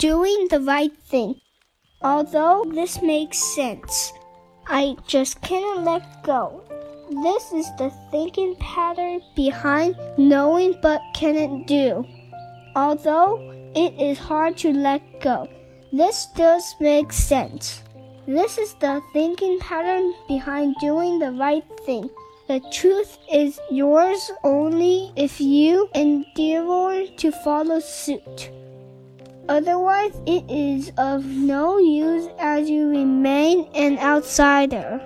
doing the right thing. Although this makes sense, I just cannot let go. This is the thinking pattern behind knowing but cannot do. Although it is hard to let go, this does make sense. This is the thinking pattern behind doing the right thing. The truth is yours only if you endeavor to follow suit. Otherwise, it is of no use as you remain an outsider.